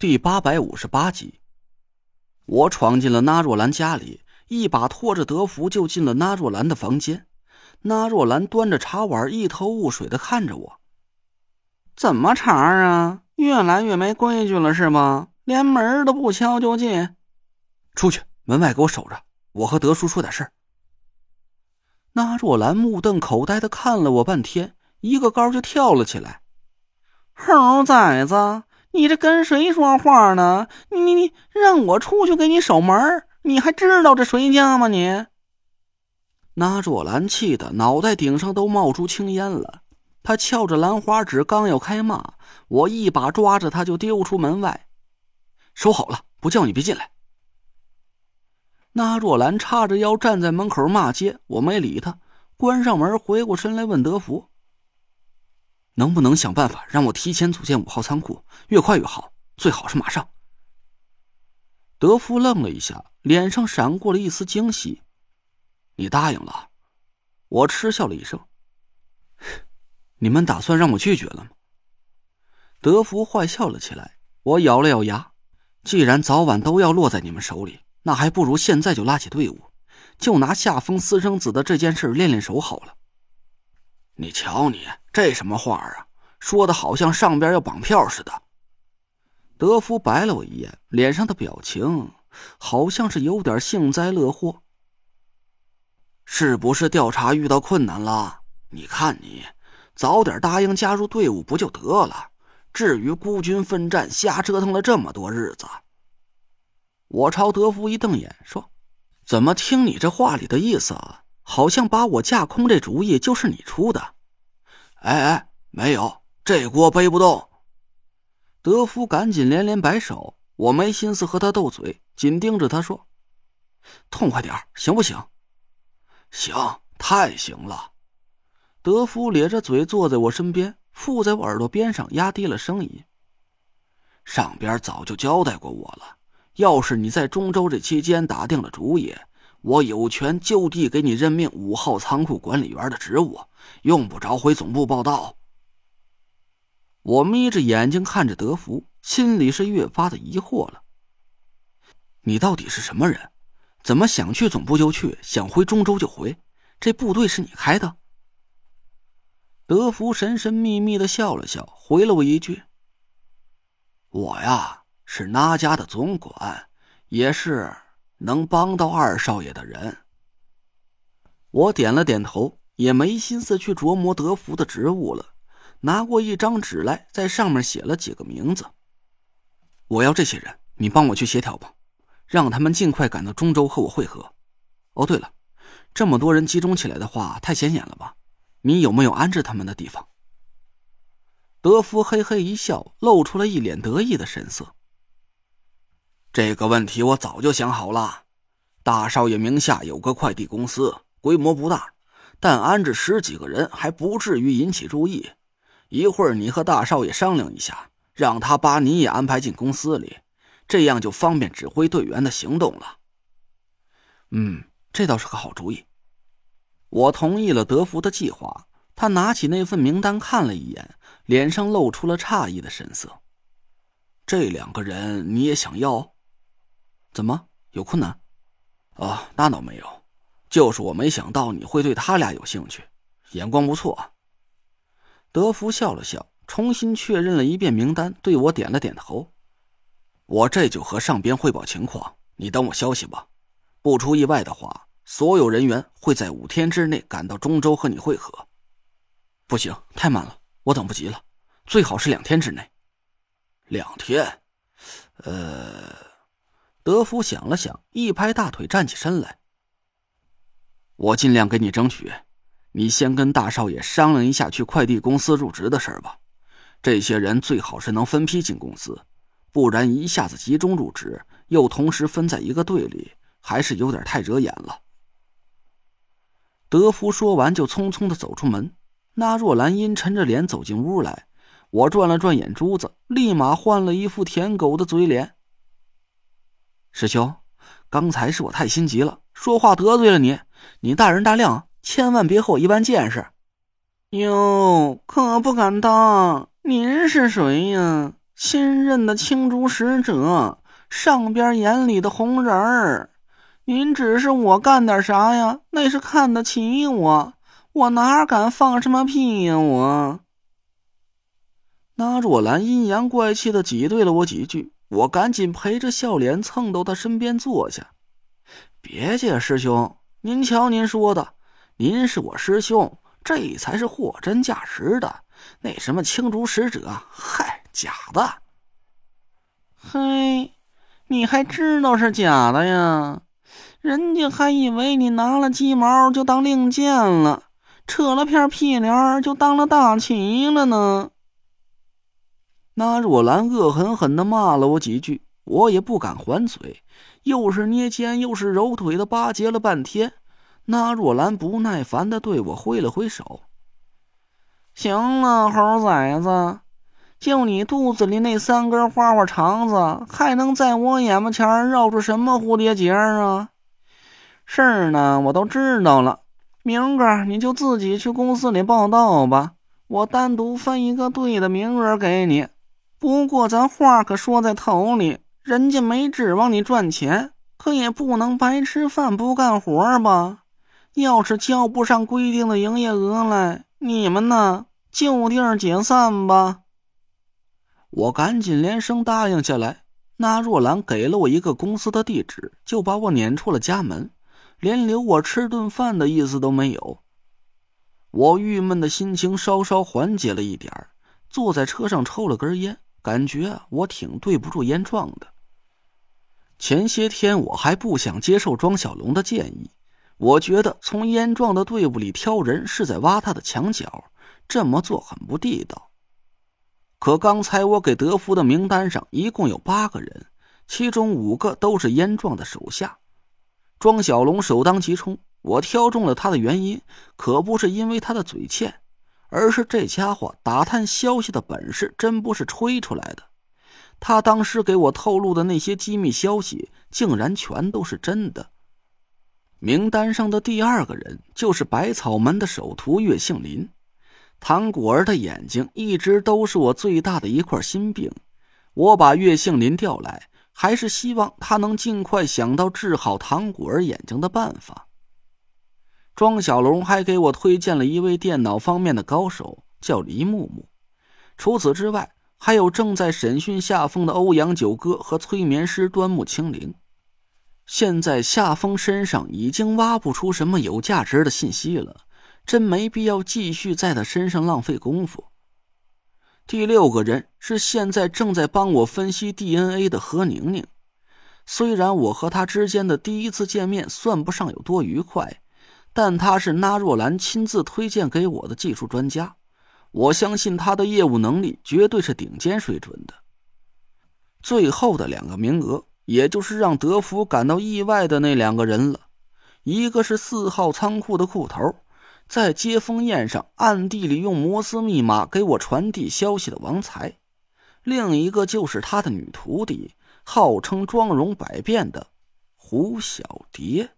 第八百五十八集，我闯进了那若兰家里，一把拖着德福就进了那若兰的房间。那若兰端着茶碗，一头雾水的看着我：“怎么茬啊？越来越没规矩了是吗？连门都不敲就进？出去，门外给我守着，我和德叔说点事儿。”那若兰目瞪口呆的看了我半天，一个高就跳了起来：“猴崽子！”你这跟谁说话呢？你你你让我出去给你守门，你还知道这谁家吗？你那若兰气的脑袋顶上都冒出青烟了，他翘着兰花指，刚要开骂，我一把抓着他就丢出门外。收好了，不叫你别进来。那若兰叉着腰站在门口骂街，我没理他，关上门，回过身来问德福。能不能想办法让我提前组建五号仓库？越快越好，最好是马上。德福愣了一下，脸上闪过了一丝惊喜。你答应了？我嗤笑了一声。你们打算让我拒绝了吗？德福坏笑了起来。我咬了咬牙，既然早晚都要落在你们手里，那还不如现在就拉起队伍，就拿下封私生子的这件事练练手好了。你瞧你这什么话啊？说的好像上边要绑票似的。德福白了我一眼，脸上的表情好像是有点幸灾乐祸。是不是调查遇到困难了？你看你，早点答应加入队伍不就得了？至于孤军奋战，瞎折腾了这么多日子。我朝德福一瞪眼，说：“怎么听你这话里的意思啊？”好像把我架空这主意就是你出的，哎哎，没有，这锅背不动。德福赶紧连连摆手，我没心思和他斗嘴，紧盯着他说：“痛快点行不行？”“行，太行了。”德福咧着嘴坐在我身边，附在我耳朵边上，压低了声音：“上边早就交代过我了，要是你在中州这期间打定了主意。”我有权就地给你任命五号仓库管理员的职务，用不着回总部报道。我眯着眼睛看着德福，心里是越发的疑惑了。你到底是什么人？怎么想去总部就去，想回中州就回？这部队是你开的？德福神神秘秘的笑了笑，回了我一句：“我呀，是那家的总管，也是。”能帮到二少爷的人，我点了点头，也没心思去琢磨德福的职务了。拿过一张纸来，在上面写了几个名字。我要这些人，你帮我去协调吧，让他们尽快赶到中州和我会合。哦，对了，这么多人集中起来的话，太显眼了吧？你有没有安置他们的地方？德福嘿嘿一笑，露出了一脸得意的神色。这个问题我早就想好了，大少爷名下有个快递公司，规模不大，但安置十几个人还不至于引起注意。一会儿你和大少爷商量一下，让他把你也安排进公司里，这样就方便指挥队员的行动了。嗯，这倒是个好主意。我同意了德福的计划。他拿起那份名单看了一眼，脸上露出了诧异的神色。这两个人你也想要？怎么有困难？啊，那倒没有，就是我没想到你会对他俩有兴趣，眼光不错。德福笑了笑，重新确认了一遍名单，对我点了点头。我这就和上边汇报情况，你等我消息吧。不出意外的话，所有人员会在五天之内赶到中州和你会合。不行，太慢了，我等不及了，最好是两天之内。两天，呃。德福想了想，一拍大腿，站起身来。我尽量给你争取，你先跟大少爷商量一下去快递公司入职的事吧。这些人最好是能分批进公司，不然一下子集中入职，又同时分在一个队里，还是有点太惹眼了。德福说完，就匆匆的走出门。那若兰阴沉着脸走进屋来，我转了转眼珠子，立马换了一副舔狗的嘴脸。师兄，刚才是我太心急了，说话得罪了你，你大人大量，千万别和我一般见识。哟，可不敢当。您是谁呀？新任的青竹使者，上边眼里的红人儿。您指示我干点啥呀？那是看得起我，我哪敢放什么屁呀！我。那若兰阴阳怪气的挤兑了我几句，我赶紧陪着笑脸蹭到他身边坐下。别介，师兄，您瞧您说的，您是我师兄，这才是货真价实的。那什么青竹使者，嗨，假的。嘿，你还知道是假的呀？人家还以为你拿了鸡毛就当令箭了，扯了片屁帘就当了大旗了呢。那若兰恶狠狠的骂了我几句，我也不敢还嘴，又是捏肩又是揉腿的巴结了半天。那若兰不耐烦的对我挥了挥手：“行了，猴崽子，就你肚子里那三根花花肠子，还能在我眼巴前绕出什么蝴蝶结啊？事儿呢，我都知道了。明个你就自己去公司里报道吧，我单独分一个队的名额给你。”不过，咱话可说在头里，人家没指望你赚钱，可也不能白吃饭不干活吧？要是交不上规定的营业额来，你们呢就地解散吧。我赶紧连声答应下来。那若兰给了我一个公司的地址，就把我撵出了家门，连留我吃顿饭的意思都没有。我郁闷的心情稍稍缓解了一点坐在车上抽了根烟。感觉我挺对不住燕壮的。前些天我还不想接受庄小龙的建议，我觉得从燕壮的队伍里挑人是在挖他的墙角，这么做很不地道。可刚才我给德福的名单上一共有八个人，其中五个都是燕壮的手下，庄小龙首当其冲。我挑中了他的原因，可不是因为他的嘴欠。而是这家伙打探消息的本事真不是吹出来的，他当时给我透露的那些机密消息，竟然全都是真的。名单上的第二个人就是百草门的首徒岳杏林，唐果儿的眼睛一直都是我最大的一块心病。我把岳杏林调来，还是希望他能尽快想到治好唐果儿眼睛的办法。庄小龙还给我推荐了一位电脑方面的高手，叫黎木木。除此之外，还有正在审讯夏风的欧阳九哥和催眠师端木清灵。现在夏风身上已经挖不出什么有价值的信息了，真没必要继续在他身上浪费功夫。第六个人是现在正在帮我分析 DNA 的何宁宁。虽然我和他之间的第一次见面算不上有多愉快。但他是那若兰亲自推荐给我的技术专家，我相信他的业务能力绝对是顶尖水准的。最后的两个名额，也就是让德福感到意外的那两个人了，一个是四号仓库的库头，在接风宴上暗地里用摩斯密码给我传递消息的王才，另一个就是他的女徒弟，号称妆容百变的胡小蝶。